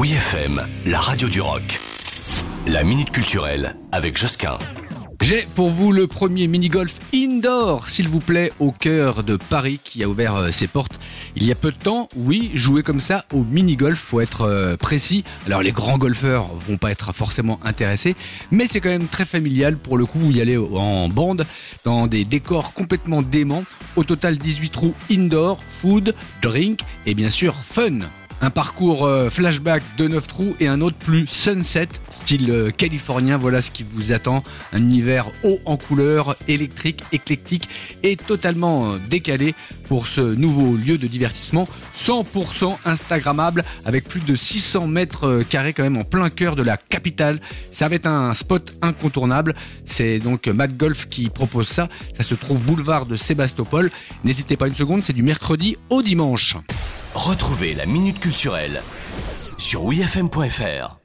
Oui FM, la radio du rock. La minute culturelle avec Josquin. J'ai pour vous le premier mini-golf indoor, s'il vous plaît, au cœur de Paris qui a ouvert euh, ses portes il y a peu de temps. Oui, jouer comme ça au mini-golf, faut être euh, précis. Alors les grands golfeurs vont pas être forcément intéressés, mais c'est quand même très familial pour le coup y aller en bande dans des décors complètement déments. Au total 18 trous indoor, food, drink et bien sûr fun. Un parcours euh, flashback de 9 trous et un autre plus sunset, style euh, californien. Voilà ce qui vous attend. Un hiver haut en couleur, électrique, éclectique et totalement euh, décalé pour ce nouveau lieu de divertissement 100% Instagrammable avec plus de 600 mètres carrés quand même en plein cœur de la capitale. Ça va être un spot incontournable. C'est donc Mac Golf qui propose ça. Ça se trouve boulevard de Sébastopol. N'hésitez pas une seconde, c'est du mercredi au dimanche. Retrouvez la minute culturelle sur wifm.fr.